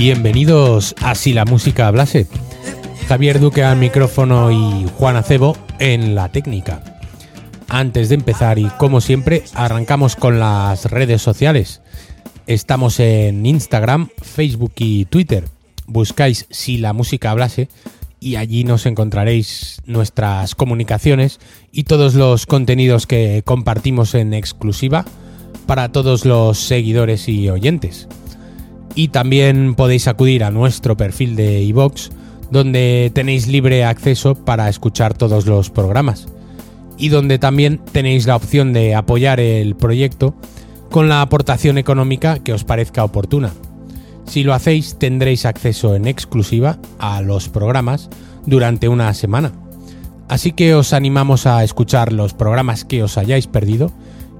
Bienvenidos a Si la música hablase. Javier Duque al micrófono y Juan Acebo en la técnica. Antes de empezar y como siempre, arrancamos con las redes sociales. Estamos en Instagram, Facebook y Twitter. Buscáis Si la música hablase y allí nos encontraréis nuestras comunicaciones y todos los contenidos que compartimos en exclusiva para todos los seguidores y oyentes. Y también podéis acudir a nuestro perfil de iVox, donde tenéis libre acceso para escuchar todos los programas. Y donde también tenéis la opción de apoyar el proyecto con la aportación económica que os parezca oportuna. Si lo hacéis tendréis acceso en exclusiva a los programas durante una semana. Así que os animamos a escuchar los programas que os hayáis perdido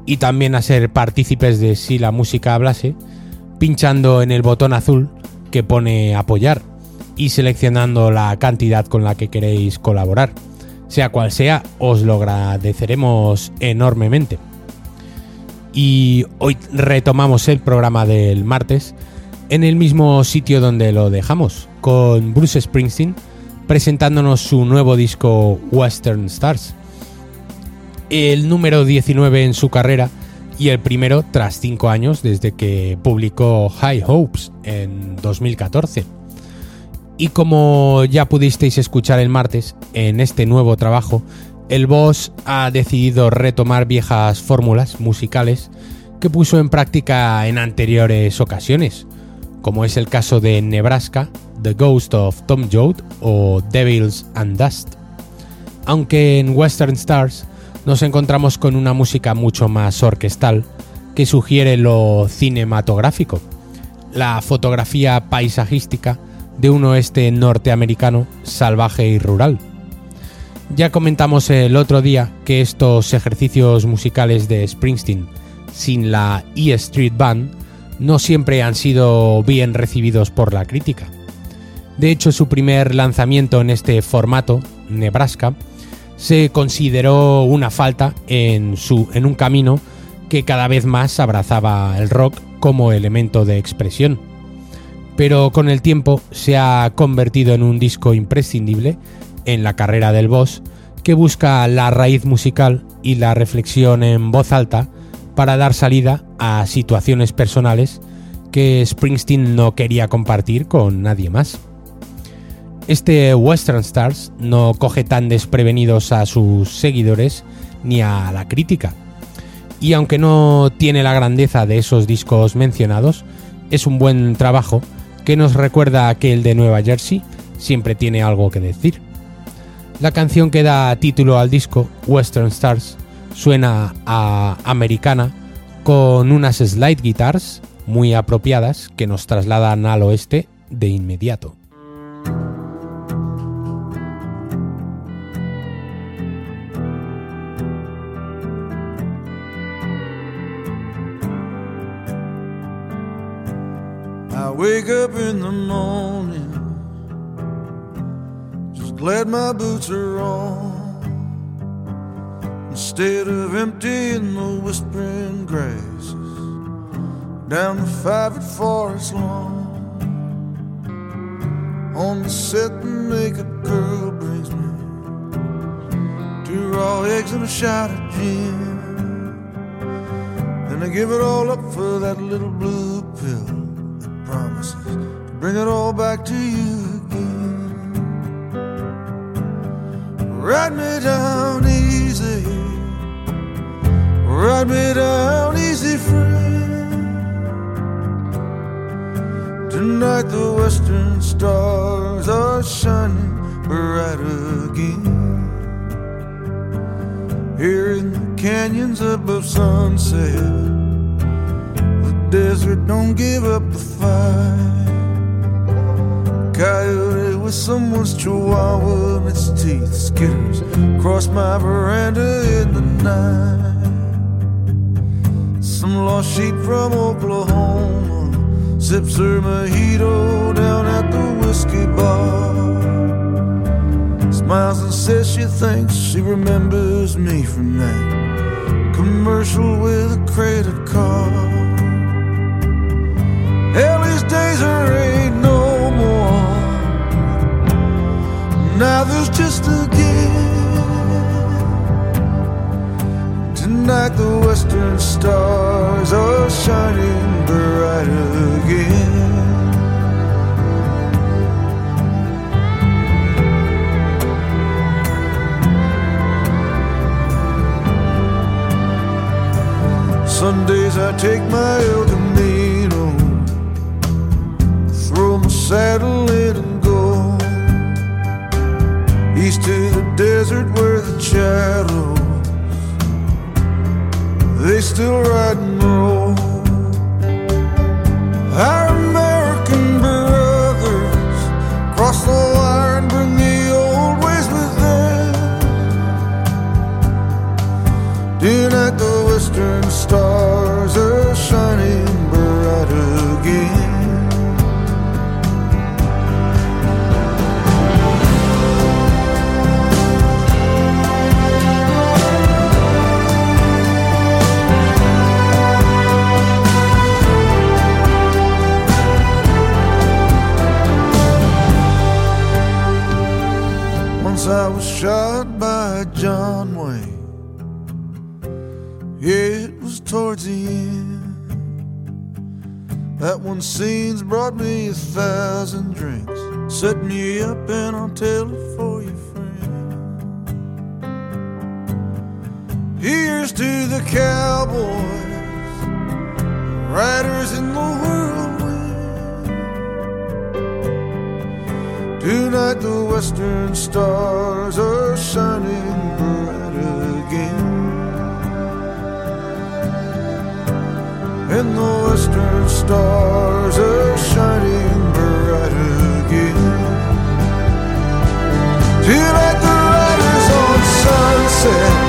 y también a ser partícipes de Si la música hablase, pinchando en el botón azul que pone apoyar y seleccionando la cantidad con la que queréis colaborar. Sea cual sea, os lo agradeceremos enormemente. Y hoy retomamos el programa del martes en el mismo sitio donde lo dejamos, con Bruce Springsteen presentándonos su nuevo disco Western Stars. El número 19 en su carrera y el primero tras 5 años desde que publicó High Hopes en 2014. Y como ya pudisteis escuchar el martes, en este nuevo trabajo, el boss ha decidido retomar viejas fórmulas musicales que puso en práctica en anteriores ocasiones, como es el caso de Nebraska, The Ghost of Tom Joad o Devils and Dust. Aunque en Western Stars nos encontramos con una música mucho más orquestal que sugiere lo cinematográfico, la fotografía paisajística de un oeste norteamericano salvaje y rural. Ya comentamos el otro día que estos ejercicios musicales de Springsteen sin la E Street Band no siempre han sido bien recibidos por la crítica. De hecho, su primer lanzamiento en este formato, Nebraska, se consideró una falta en, su, en un camino que cada vez más abrazaba el rock como elemento de expresión. Pero con el tiempo se ha convertido en un disco imprescindible en la carrera del boss que busca la raíz musical y la reflexión en voz alta para dar salida a situaciones personales que Springsteen no quería compartir con nadie más. Este Western Stars no coge tan desprevenidos a sus seguidores ni a la crítica. Y aunque no tiene la grandeza de esos discos mencionados, es un buen trabajo que nos recuerda que el de Nueva Jersey siempre tiene algo que decir. La canción que da título al disco, Western Stars, suena a americana con unas slide guitars muy apropiadas que nos trasladan al oeste de inmediato. Wake up in the morning, just glad my boots are on. Instead of emptying the whispering grasses down the five forest lawn, on the set, the naked girl brings me two raw eggs and a shot of gin. And I give it all up for that little blue pill promises to bring it all back to you again. Ride me down easy, ride me down easy, friend. Tonight the western stars are shining bright again. Here in the canyons above sunset, desert don't give up the fight. Coyote with someone's chihuahua in its teeth skitters across my veranda in the night. Some lost sheep from Oklahoma sips her mojito down at the whiskey bar. Smiles and says she thinks she remembers me from that commercial with a credit card. misery no more. Now there's just a gift. Tonight the western stars are shining bright again. Sundays I take my oath saddle in and go east to the desert where the shadows they still ride and roll. Our American brothers cross the wire and bring the old ways with them. Tonight the western stars shot by John Wayne. It was towards the end. That one scene's brought me a thousand drinks. Set me up and I'll tell it for you, friend. Here's to the cowboys, riders in the whirlwind. Tonight the western stars are shining bright again. And the western stars are shining bright again. Tonight the riders on sunset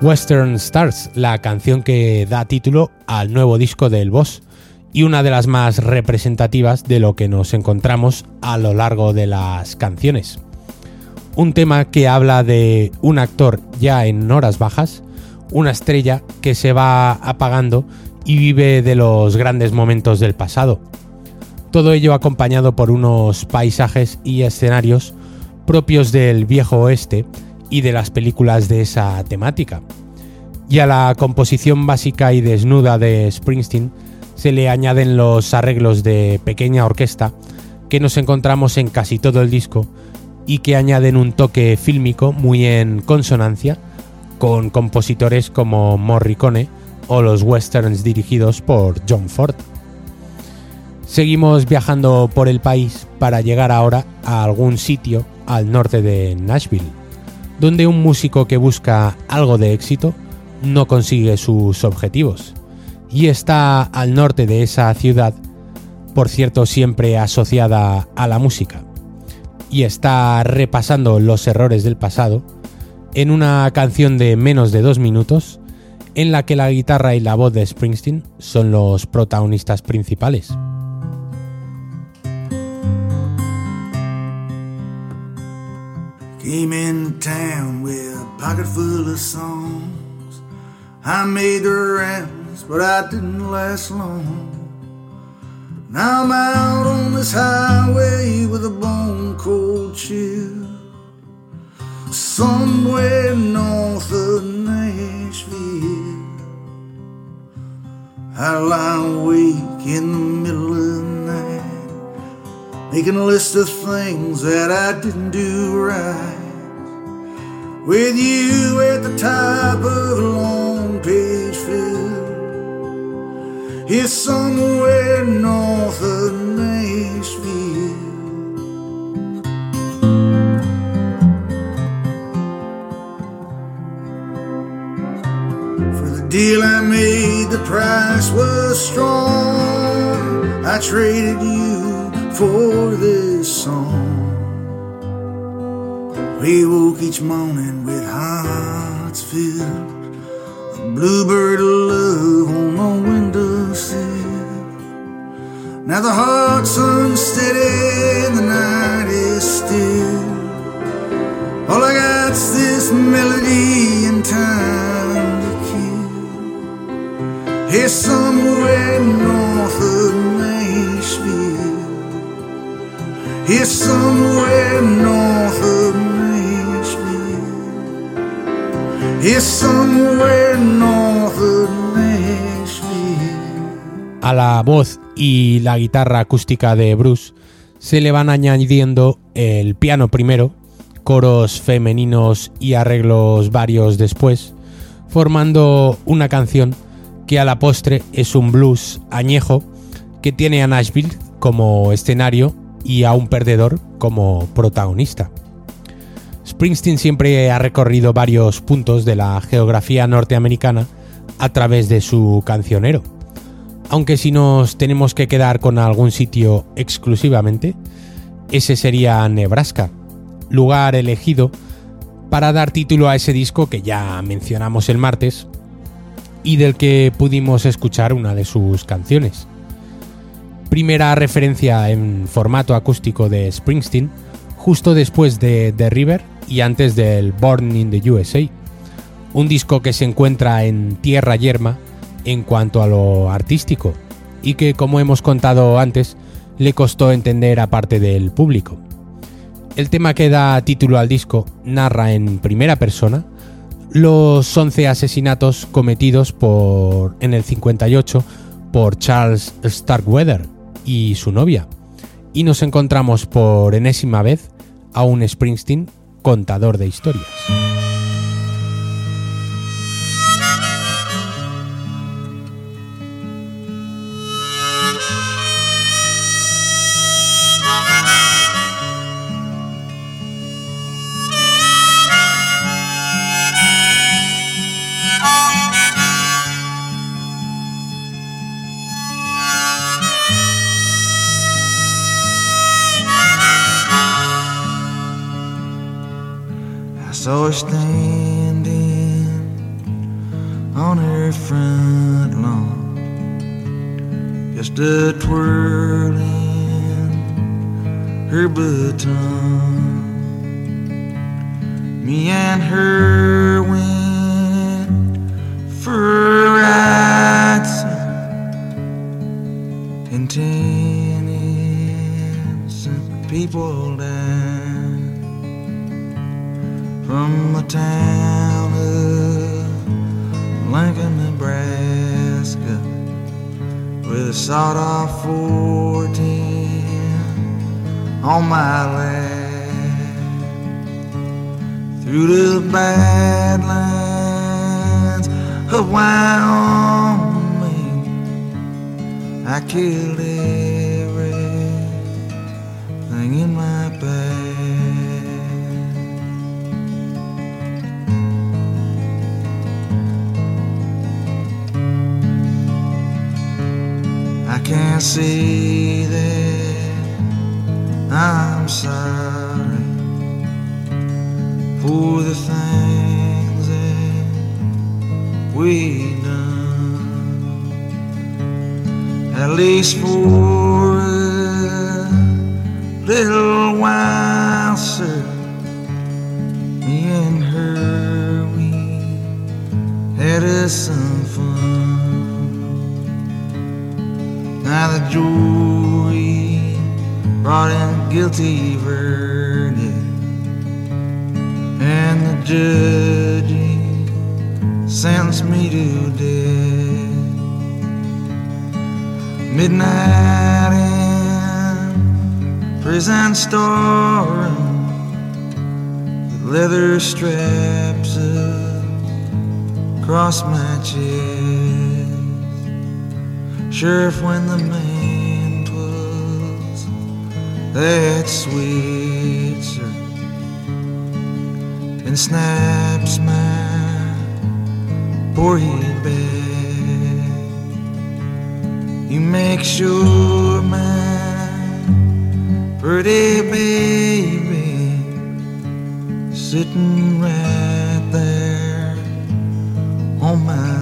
Western Stars, la canción que da título al nuevo disco del Boss y una de las más representativas de lo que nos encontramos a lo largo de las canciones. Un tema que habla de un actor ya en horas bajas, una estrella que se va apagando y vive de los grandes momentos del pasado. Todo ello acompañado por unos paisajes y escenarios propios del viejo oeste y de las películas de esa temática. Y a la composición básica y desnuda de Springsteen se le añaden los arreglos de pequeña orquesta que nos encontramos en casi todo el disco y que añaden un toque fílmico muy en consonancia con compositores como Morricone o los westerns dirigidos por John Ford. Seguimos viajando por el país para llegar ahora a algún sitio al norte de Nashville, donde un músico que busca algo de éxito no consigue sus objetivos y está al norte de esa ciudad, por cierto siempre asociada a la música, y está repasando los errores del pasado en una canción de menos de dos minutos en la que la guitarra y la voz de Springsteen son los protagonistas principales. Came in town with a pocket full of songs. I made the rounds, but I didn't last long. Now I'm out on this highway with a bone cold chill. Somewhere north of Nashville. I lie awake in the middle of making a list of things that I didn't do right. With you at the top of a long page fill, here somewhere north of Nashville. For the deal I made, the price was strong. I traded you for this song. We woke each morning with hearts filled. A bluebird of love on the windowsill. Now the heart's unsteady in the night voz y la guitarra acústica de Bruce se le van añadiendo el piano primero, coros femeninos y arreglos varios después, formando una canción que a la postre es un blues añejo que tiene a Nashville como escenario y a un perdedor como protagonista. Springsteen siempre ha recorrido varios puntos de la geografía norteamericana a través de su cancionero. Aunque si nos tenemos que quedar con algún sitio exclusivamente, ese sería Nebraska, lugar elegido para dar título a ese disco que ya mencionamos el martes y del que pudimos escuchar una de sus canciones. Primera referencia en formato acústico de Springsteen, justo después de The River y antes del Born in the USA, un disco que se encuentra en tierra yerma en cuanto a lo artístico y que, como hemos contado antes, le costó entender a parte del público. El tema que da título al disco narra en primera persona los 11 asesinatos cometidos por, en el 58 por Charles Starkweather y su novia, y nos encontramos por enésima vez a un Springsteen contador de historias. Saw her standing on her front lawn, just a twirling her baton. Me and her went for a ride south, and people died town of Lincoln, Nebraska, with a sawed off 410 on my lap. Through the badlands of Wyoming, I killed everything can't say that I'm sorry for the things that we done. At least for a little while, sir. Me and her, we had us some fun. Now the jury brought in a guilty verdict, and the judge sentenced me to death. Midnight in prison storeroom, with leather straps across my chest. Sheriff, when the man twas that sweet, sir, and snaps my before he bed. You make sure my pretty baby sitting right there on my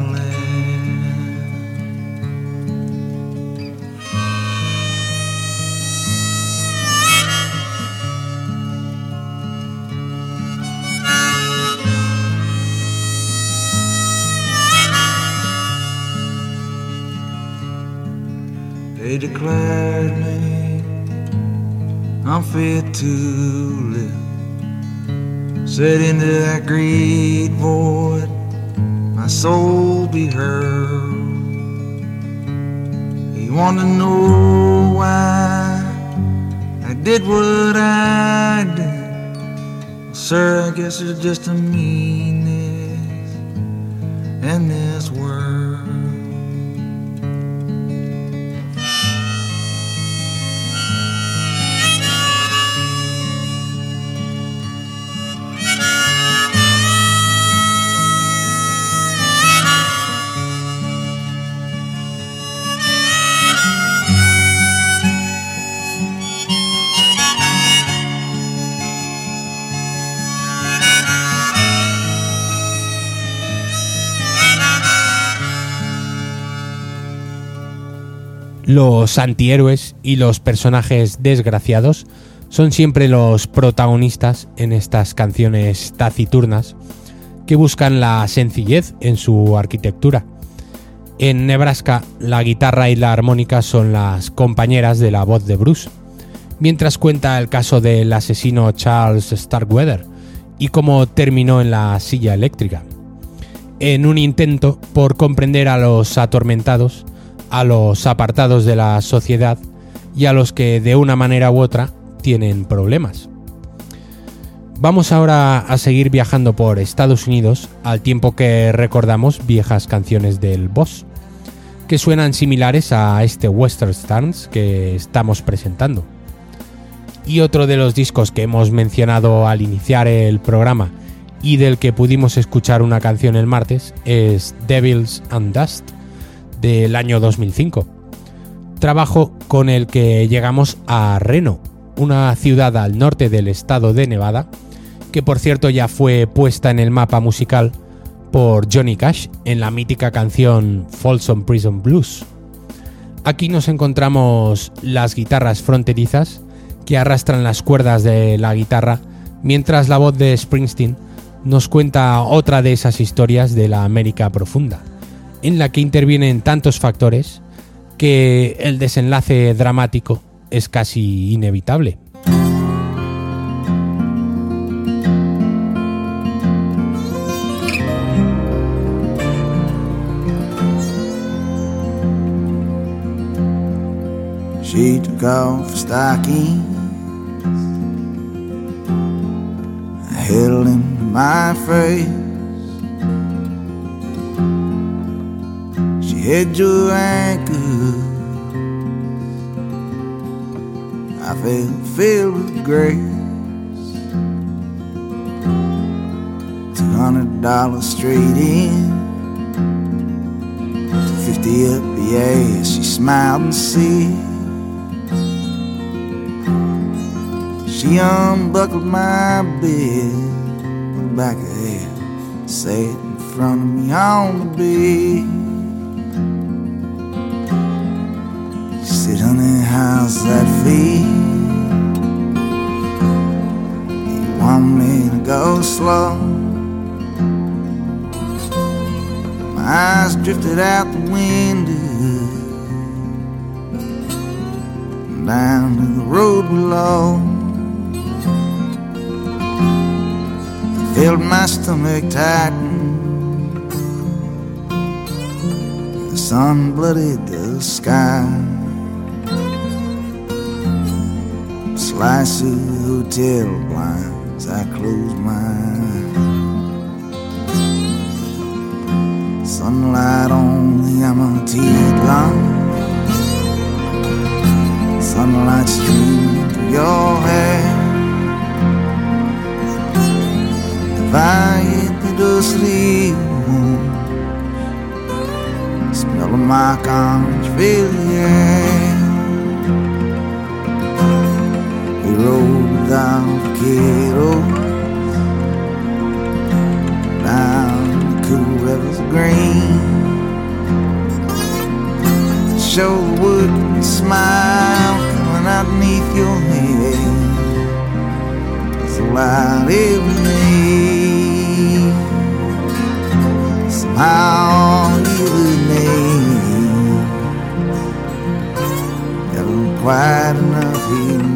They declared me unfit to live. Said into that great void, my soul be heard. He want to know why I did what I did. Sir, I guess it's just a meanness in this world. Los antihéroes y los personajes desgraciados son siempre los protagonistas en estas canciones taciturnas que buscan la sencillez en su arquitectura. En Nebraska, la guitarra y la armónica son las compañeras de la voz de Bruce, mientras cuenta el caso del asesino Charles Starkweather y cómo terminó en la silla eléctrica. En un intento por comprender a los atormentados, a los apartados de la sociedad y a los que de una manera u otra tienen problemas. Vamos ahora a seguir viajando por Estados Unidos al tiempo que recordamos viejas canciones del boss, que suenan similares a este Western Stars que estamos presentando. Y otro de los discos que hemos mencionado al iniciar el programa y del que pudimos escuchar una canción el martes es Devils and Dust del año 2005. Trabajo con el que llegamos a Reno, una ciudad al norte del estado de Nevada, que por cierto ya fue puesta en el mapa musical por Johnny Cash en la mítica canción Folsom Prison Blues. Aquí nos encontramos las guitarras fronterizas que arrastran las cuerdas de la guitarra, mientras la voz de Springsteen nos cuenta otra de esas historias de la América profunda en la que intervienen tantos factores que el desenlace dramático es casi inevitable. Had your ankle. I felt filled with grace. Two hundred dollars straight in. Fifty up ass. She smiled and said. She unbuckled my bed, back of head, sat in front of me on the bed. How's that feel? You want me to go slow? My eyes drifted out the window down to the road below. felt my stomach tighten. The sun blooded the sky. slices of hotel blinds, I close my eyes. Sunlight on the Amatilan. Sunlight streaming through your hair. Vai pedosli Smell of my conch, feeling. Rode down the Cato down the cool rivers green. Show would smile coming out beneath your head. It's a light every. Somehow you. Never quite enough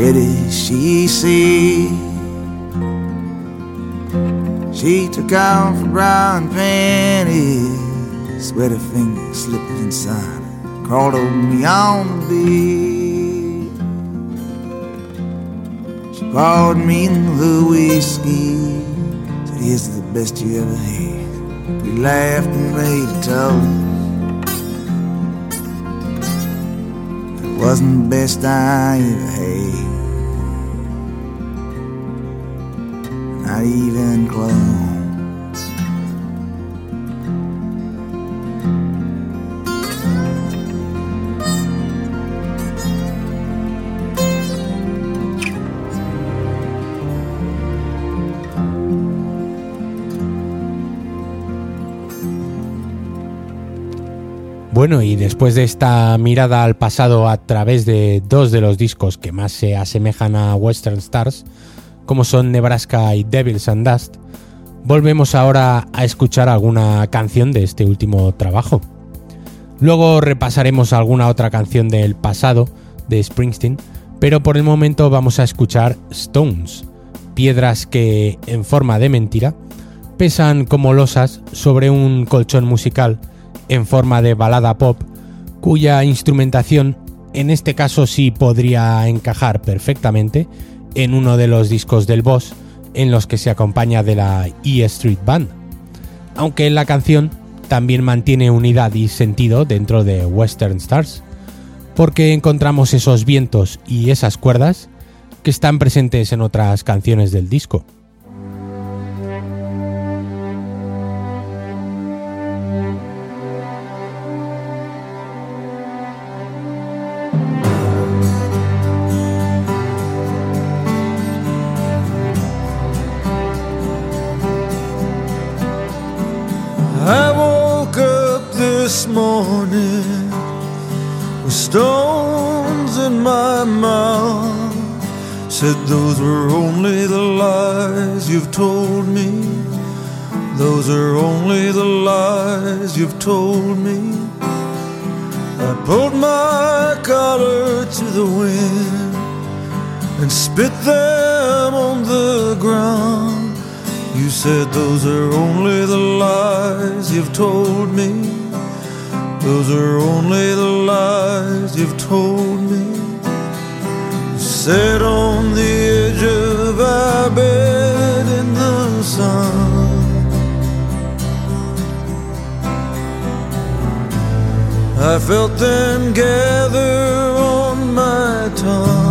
ready? She said. She took off her brown panties, sweaty fingers slipped inside, crawled over me on the bed. She poured me in the whiskey, said, "Here's the best you ever had." We laughed and made a toast. wasn't the best I ever had. Even. Bueno, y después de esta mirada al pasado a través de dos de los discos que más se asemejan a Western Stars, como son Nebraska y Devils and Dust, volvemos ahora a escuchar alguna canción de este último trabajo. Luego repasaremos alguna otra canción del pasado de Springsteen, pero por el momento vamos a escuchar Stones, piedras que, en forma de mentira, pesan como losas sobre un colchón musical en forma de balada pop, cuya instrumentación en este caso sí podría encajar perfectamente en uno de los discos del boss en los que se acompaña de la E Street Band, aunque la canción también mantiene unidad y sentido dentro de Western Stars, porque encontramos esos vientos y esas cuerdas que están presentes en otras canciones del disco. I felt them gather on my tongue.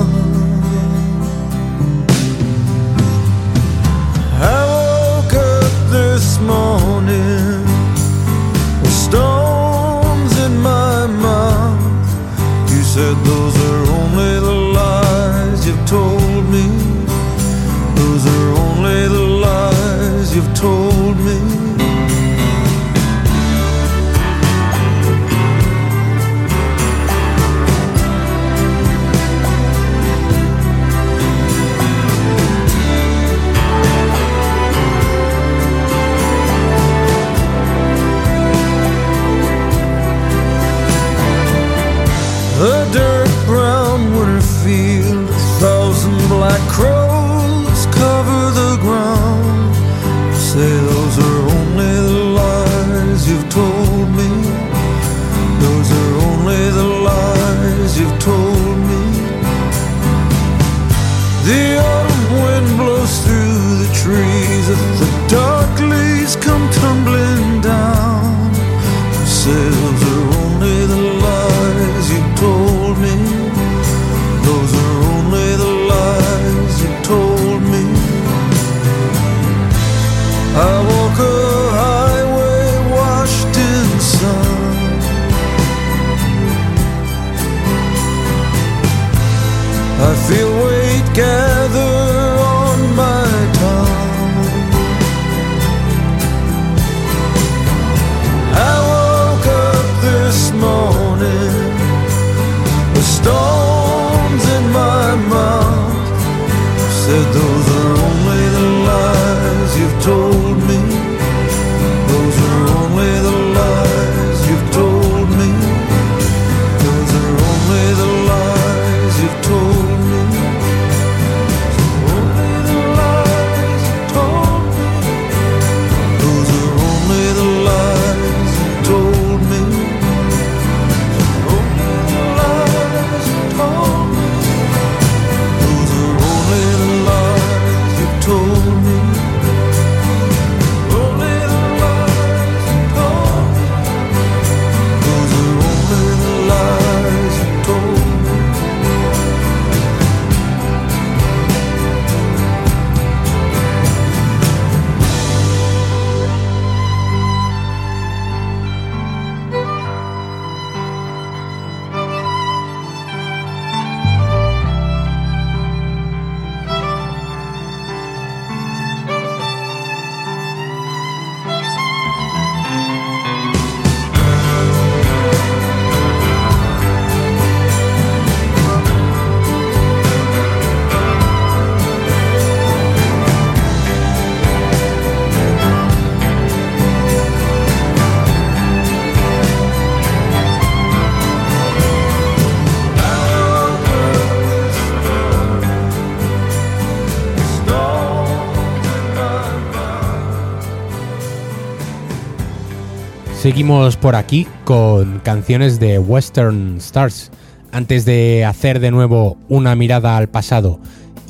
Seguimos por aquí con canciones de Western Stars. Antes de hacer de nuevo una mirada al pasado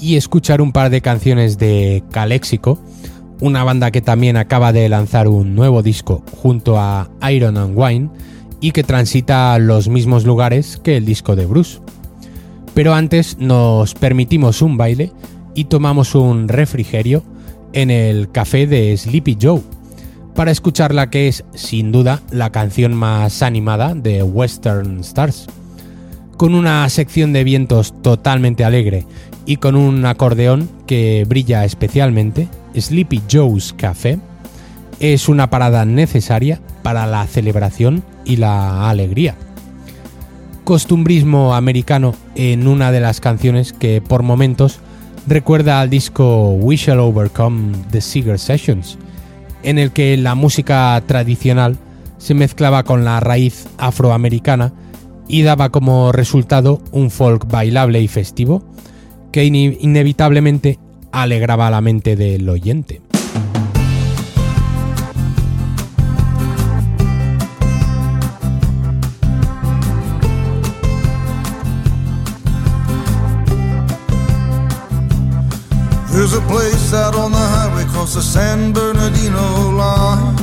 y escuchar un par de canciones de Calexico, una banda que también acaba de lanzar un nuevo disco junto a Iron and Wine y que transita los mismos lugares que el disco de Bruce. Pero antes nos permitimos un baile y tomamos un refrigerio en el café de Sleepy Joe para escuchar la que es sin duda la canción más animada de Western Stars. Con una sección de vientos totalmente alegre y con un acordeón que brilla especialmente, Sleepy Joe's Café es una parada necesaria para la celebración y la alegría. Costumbrismo americano en una de las canciones que por momentos recuerda al disco We Shall Overcome the Seeger Sessions, en el que la música tradicional se mezclaba con la raíz afroamericana y daba como resultado un folk bailable y festivo que inevitablemente alegraba la mente del oyente. Across the San Bernardino line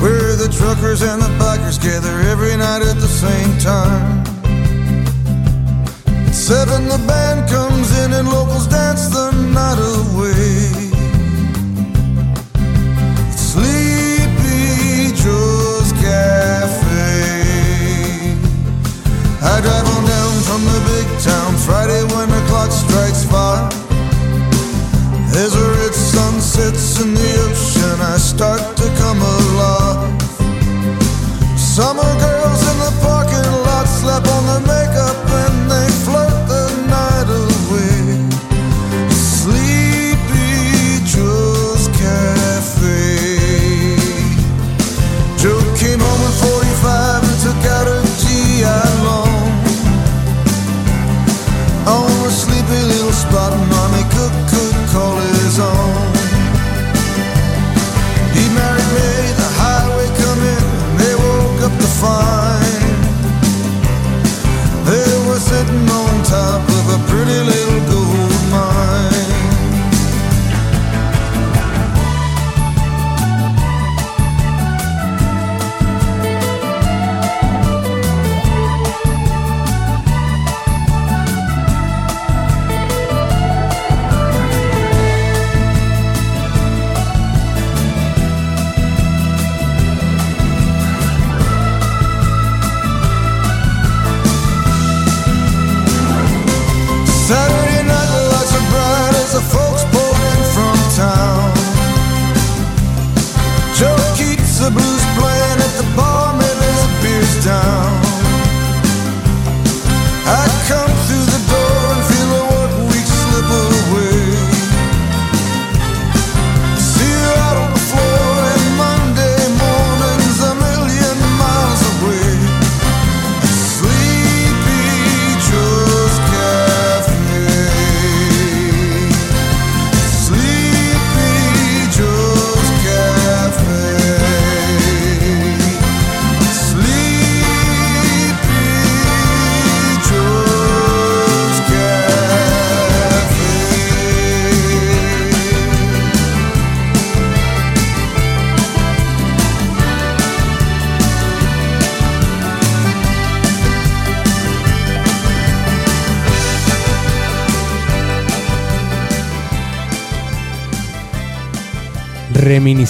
Where the truckers and the bikers gather every night at the same time. At seven the band comes in and locals dance the night away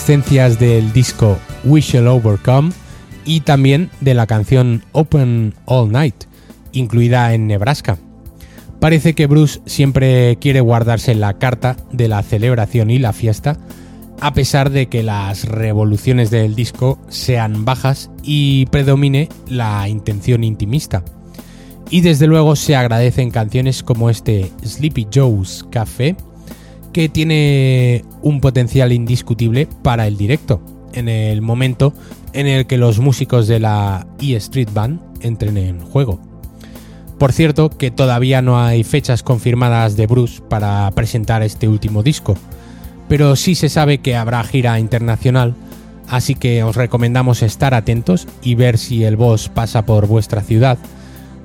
Del disco We Shall Overcome y también de la canción Open All Night, incluida en Nebraska. Parece que Bruce siempre quiere guardarse la carta de la celebración y la fiesta, a pesar de que las revoluciones del disco sean bajas y predomine la intención intimista. Y desde luego se agradecen canciones como este Sleepy Joe's Café, que tiene un potencial indiscutible para el directo, en el momento en el que los músicos de la E Street Band entren en juego. Por cierto, que todavía no hay fechas confirmadas de Bruce para presentar este último disco, pero sí se sabe que habrá gira internacional, así que os recomendamos estar atentos y ver si el boss pasa por vuestra ciudad,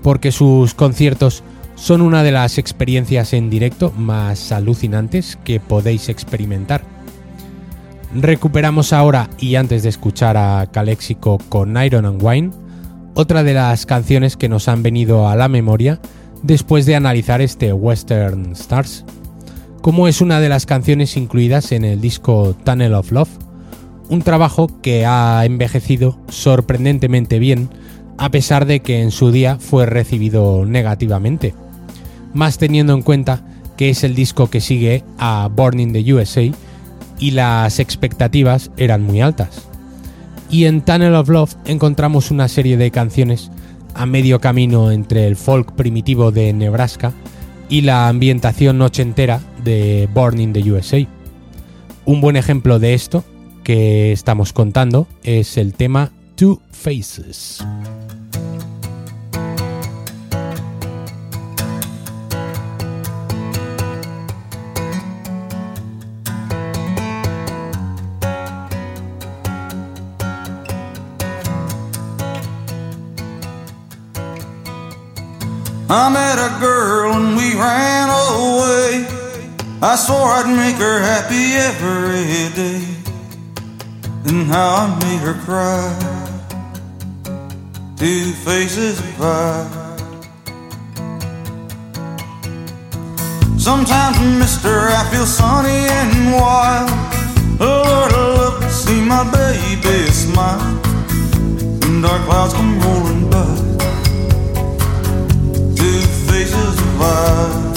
porque sus conciertos son una de las experiencias en directo más alucinantes que podéis experimentar. Recuperamos ahora, y antes de escuchar a Calexico con Iron and Wine, otra de las canciones que nos han venido a la memoria después de analizar este Western Stars, como es una de las canciones incluidas en el disco Tunnel of Love, un trabajo que ha envejecido sorprendentemente bien, a pesar de que en su día fue recibido negativamente, más teniendo en cuenta que es el disco que sigue a Born in the USA y las expectativas eran muy altas. Y en Tunnel of Love encontramos una serie de canciones a medio camino entre el folk primitivo de Nebraska y la ambientación ochentera de Born in the USA. Un buen ejemplo de esto que estamos contando es el tema Two Faces. I met a girl and we ran away. I swore I'd make her happy every day. And how I made her cry. Two faces pie. Sometimes, mister, I feel sunny and wild. Oh, Lord, I love to see my baby smile. And dark clouds come rolling by. 吗？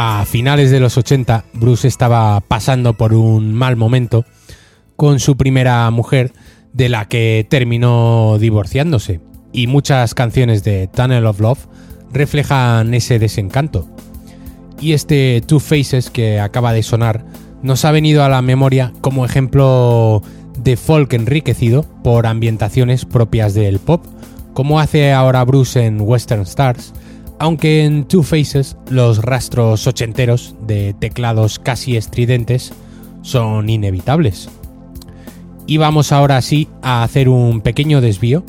A finales de los 80, Bruce estaba pasando por un mal momento con su primera mujer, de la que terminó divorciándose, y muchas canciones de Tunnel of Love reflejan ese desencanto. Y este Two Faces que acaba de sonar nos ha venido a la memoria como ejemplo de folk enriquecido por ambientaciones propias del pop, como hace ahora Bruce en Western Stars, aunque en Two Faces los rastros ochenteros de teclados casi estridentes son inevitables. Y vamos ahora sí a hacer un pequeño desvío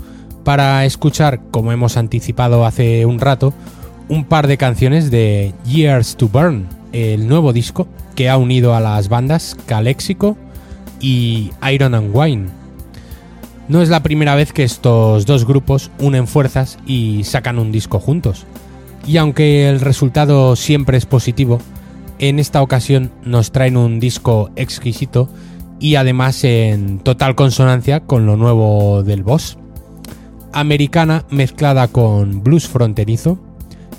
para escuchar, como hemos anticipado hace un rato, un par de canciones de Years to Burn, el nuevo disco que ha unido a las bandas Calexico y Iron and Wine. No es la primera vez que estos dos grupos unen fuerzas y sacan un disco juntos. Y aunque el resultado siempre es positivo, En esta ocasión nos traen un disco exquisito y además en total consonancia con lo nuevo del boss. Americana mezclada con blues fronterizo,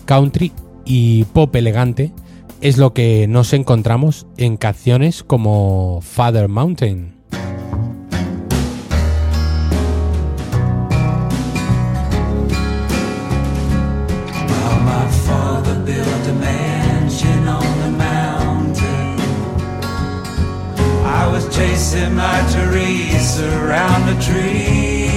country y pop elegante es lo que nos encontramos en canciones como Father Mountain. Teresa around the tree.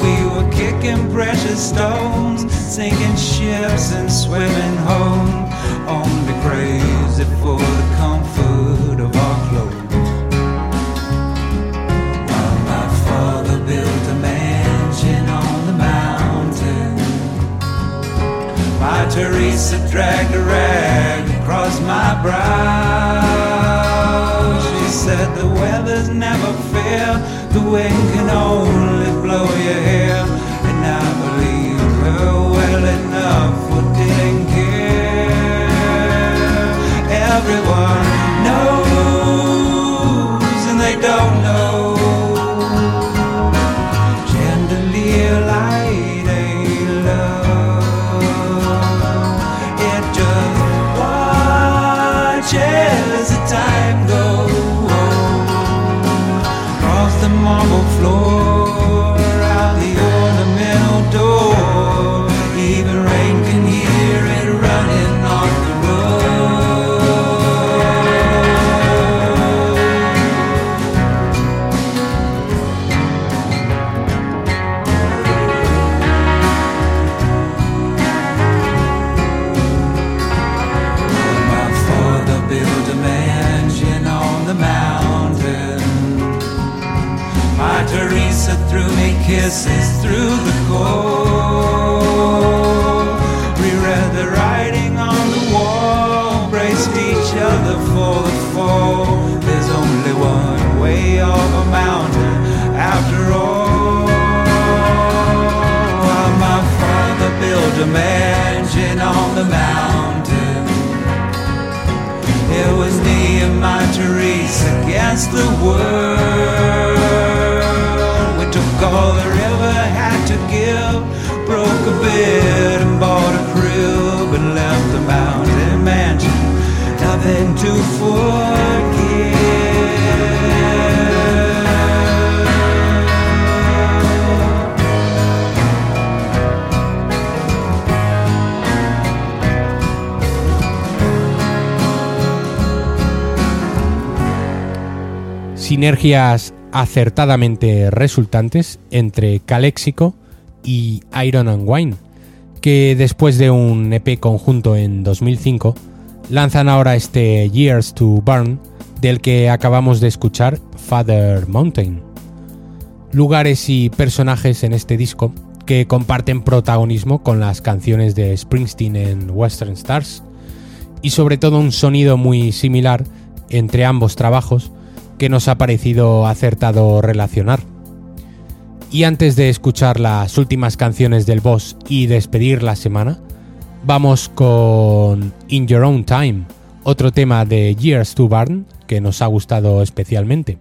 We were kicking precious stones, sinking ships and swimming home. Only crazy for the comfort of our clothes. While my father built a mansion on the mountain, my Teresa dragged a rag across my brow said the weather's never fair. The wind can only blow your hair. And I believe her well enough for didn't care. Everyone knows, kisses through the cold. We read the writing on the wall, braced each other for the fall. There's only one way off a mountain after all. While my father built a mansion on the mountain. It was me and my Teresa against the world. All the river had to give, broke a bed and bought a crib and left the mountain mansion. Nothing to forget. Sinergias acertadamente resultantes entre Calexico y Iron and Wine, que después de un EP conjunto en 2005 lanzan ahora este Years to Burn del que acabamos de escuchar Father Mountain. Lugares y personajes en este disco que comparten protagonismo con las canciones de Springsteen en Western Stars y sobre todo un sonido muy similar entre ambos trabajos que nos ha parecido acertado relacionar. Y antes de escuchar las últimas canciones del boss y despedir la semana, vamos con In Your Own Time, otro tema de Years to Burn que nos ha gustado especialmente.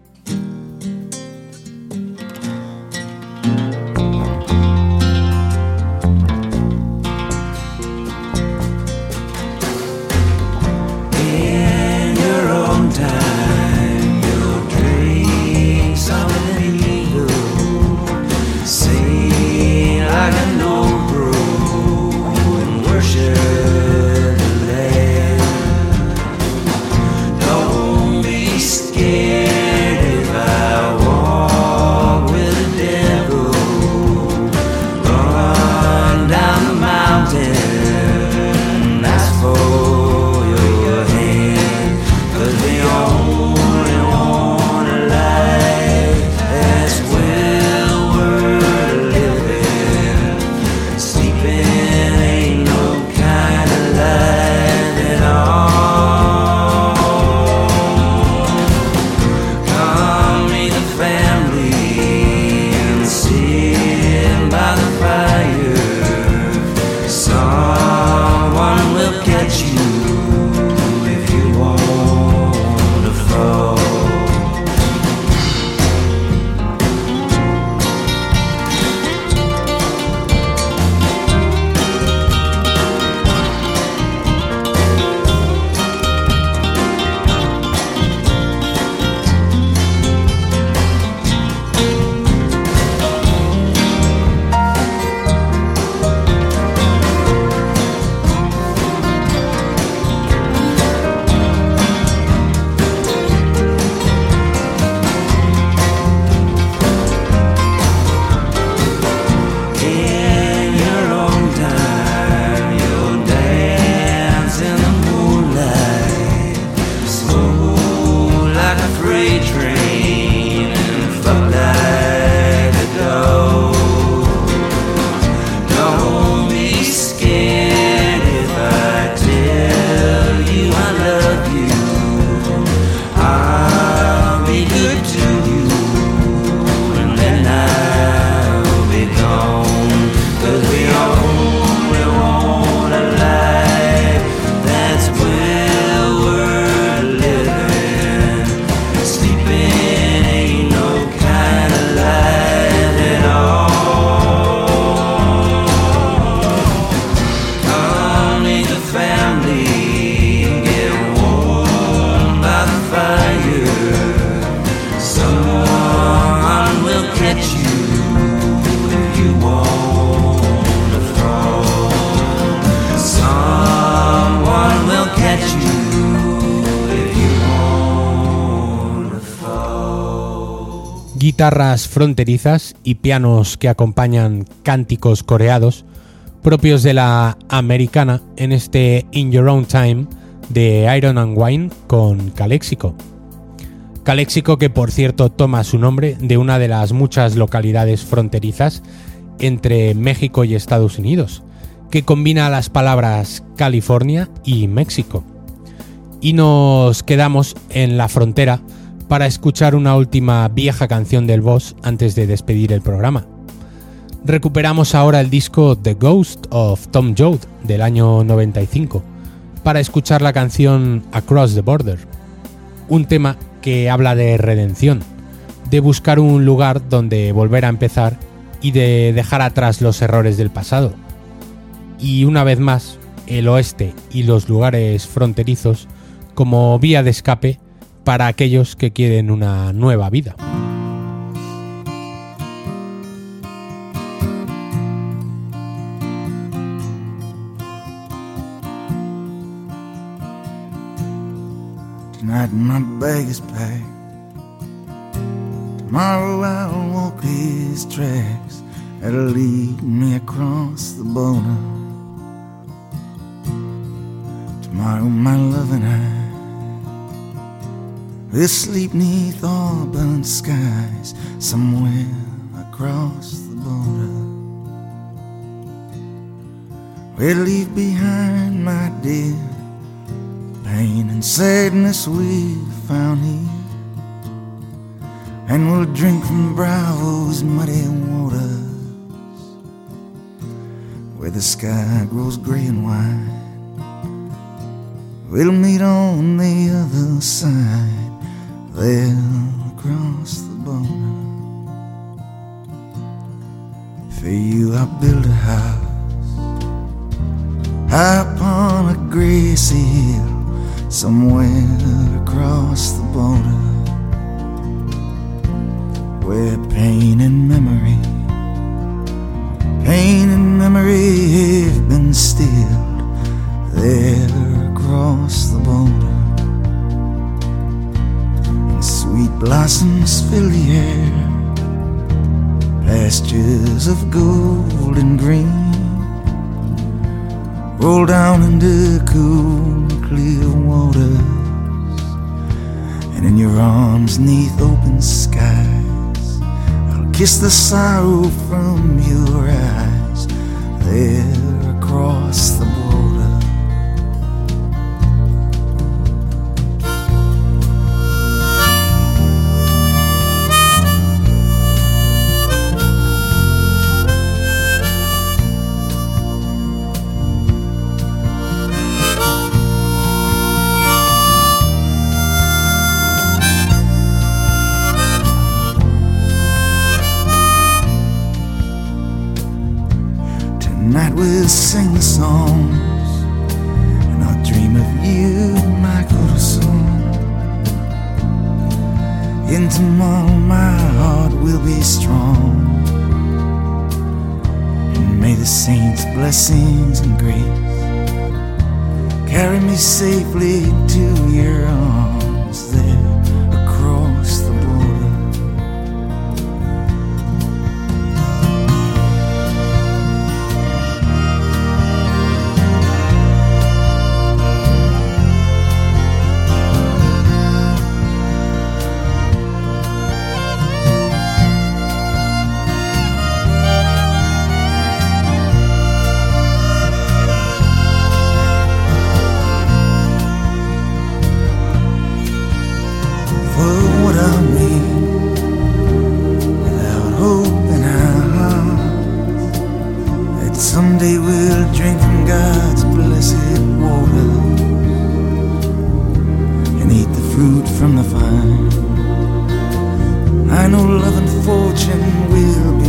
Guitarras fronterizas y pianos que acompañan cánticos coreados propios de la americana en este In Your Own Time de Iron and Wine con Calexico. Calexico que por cierto toma su nombre de una de las muchas localidades fronterizas entre México y Estados Unidos, que combina las palabras California y México. Y nos quedamos en la frontera para escuchar una última vieja canción del boss antes de despedir el programa. Recuperamos ahora el disco The Ghost of Tom Joad del año 95 para escuchar la canción Across the Border, un tema que habla de redención, de buscar un lugar donde volver a empezar y de dejar atrás los errores del pasado. Y una vez más, el oeste y los lugares fronterizos como vía de escape para aquellos que quieren una nueva vida. Tonight my bag is packed. Tomorrow I'll walk these tracks that'll lead me across the border. Tomorrow my love and I will sleep neath auburn skies somewhere across the border. We'll leave behind my dear pain and sadness we found here. And we'll drink from Bravo's muddy waters where the sky grows gray and white. We'll meet on the other side, there across the border. For you, I built a house high upon a grassy hill somewhere across the border where pain and memory, pain and memory have been stilled there across the border. Sweet blossoms fill the air, pastures of gold and green roll down into cool, clear waters, and in your arms, neath open skies, I'll kiss the sorrow from your eyes there across the border. We'll sing the songs, and I'll dream of you, my corazón. In tomorrow, my heart will be strong, and may the saints' blessings and grace carry me safely to your arms someday we'll drink from God's blessed water and eat the fruit from the vine. I know love and fortune will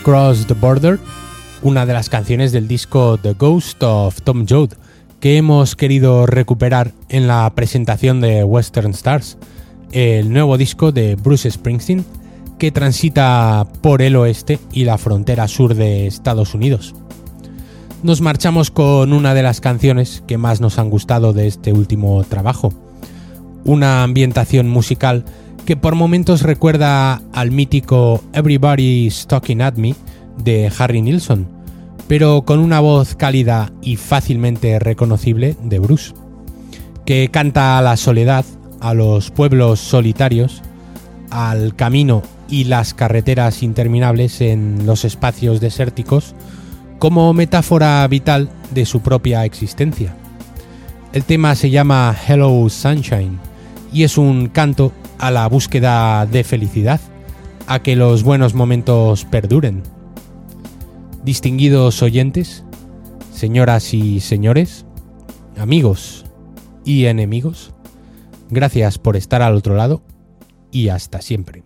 Across the Border, una de las canciones del disco The Ghost of Tom Joad, que hemos querido recuperar en la presentación de Western Stars, el nuevo disco de Bruce Springsteen, que transita por el oeste y la frontera sur de Estados Unidos. Nos marchamos con una de las canciones que más nos han gustado de este último trabajo, una ambientación musical que por momentos recuerda al mítico Everybody's Talking at Me de Harry Nilsson, pero con una voz cálida y fácilmente reconocible de Bruce, que canta a la soledad, a los pueblos solitarios, al camino y las carreteras interminables en los espacios desérticos como metáfora vital de su propia existencia. El tema se llama Hello Sunshine y es un canto a la búsqueda de felicidad, a que los buenos momentos perduren. Distinguidos oyentes, señoras y señores, amigos y enemigos, gracias por estar al otro lado y hasta siempre.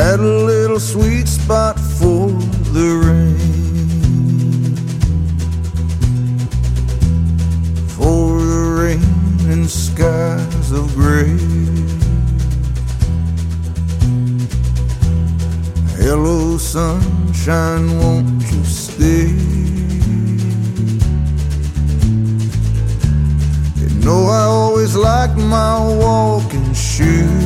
A little sweet spot for the rain. For the rain and skies of gray. Hello, sunshine, won't you stay? You know, I always liked my walking shoes.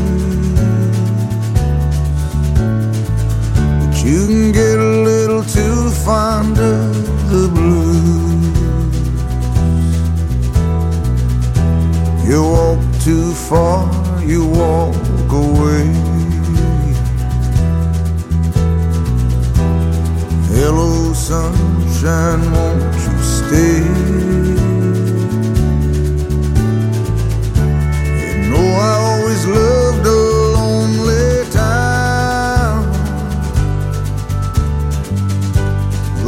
Fond of the blues. You walk too far, you walk away. Hello, sunshine, won't you stay? You know I always loved a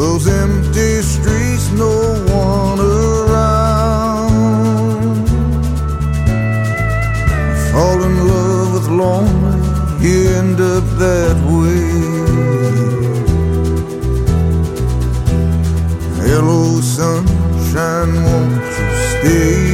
Those empty streets, no one around. Fall in love with lonely, you end up that way. Hello, sunshine, won't you stay?